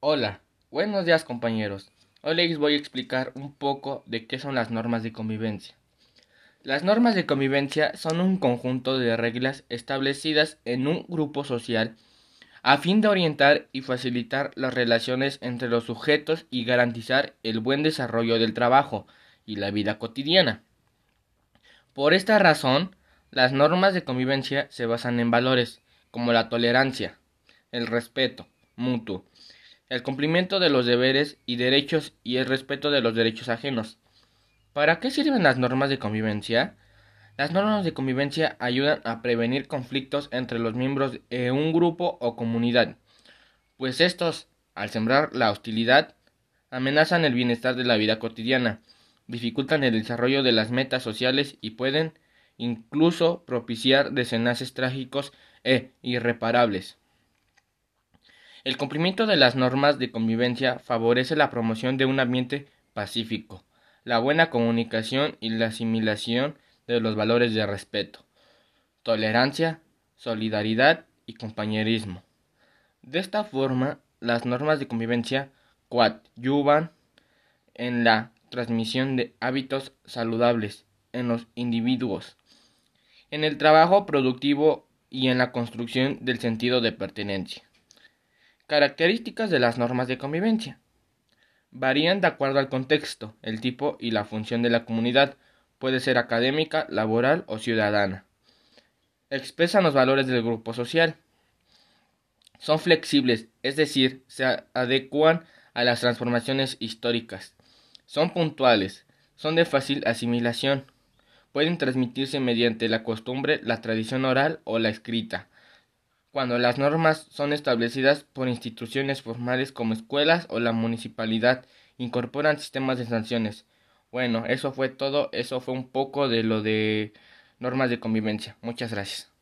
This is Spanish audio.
Hola, buenos días compañeros. Hoy les voy a explicar un poco de qué son las normas de convivencia. Las normas de convivencia son un conjunto de reglas establecidas en un grupo social a fin de orientar y facilitar las relaciones entre los sujetos y garantizar el buen desarrollo del trabajo y la vida cotidiana. Por esta razón, las normas de convivencia se basan en valores como la tolerancia, el respeto mutuo, el cumplimiento de los deberes y derechos y el respeto de los derechos ajenos. ¿Para qué sirven las normas de convivencia? Las normas de convivencia ayudan a prevenir conflictos entre los miembros de un grupo o comunidad, pues estos, al sembrar la hostilidad, amenazan el bienestar de la vida cotidiana, dificultan el desarrollo de las metas sociales y pueden incluso propiciar desenlaces trágicos e irreparables. El cumplimiento de las normas de convivencia favorece la promoción de un ambiente pacífico, la buena comunicación y la asimilación de los valores de respeto, tolerancia, solidaridad y compañerismo. De esta forma, las normas de convivencia coadyuvan en la transmisión de hábitos saludables en los individuos, en el trabajo productivo y en la construcción del sentido de pertenencia. Características de las normas de convivencia. Varían de acuerdo al contexto, el tipo y la función de la comunidad. Puede ser académica, laboral o ciudadana. Expresan los valores del grupo social. Son flexibles, es decir, se adecuan a las transformaciones históricas. Son puntuales, son de fácil asimilación. Pueden transmitirse mediante la costumbre, la tradición oral o la escrita cuando las normas son establecidas por instituciones formales como escuelas o la municipalidad, incorporan sistemas de sanciones. Bueno, eso fue todo, eso fue un poco de lo de normas de convivencia. Muchas gracias.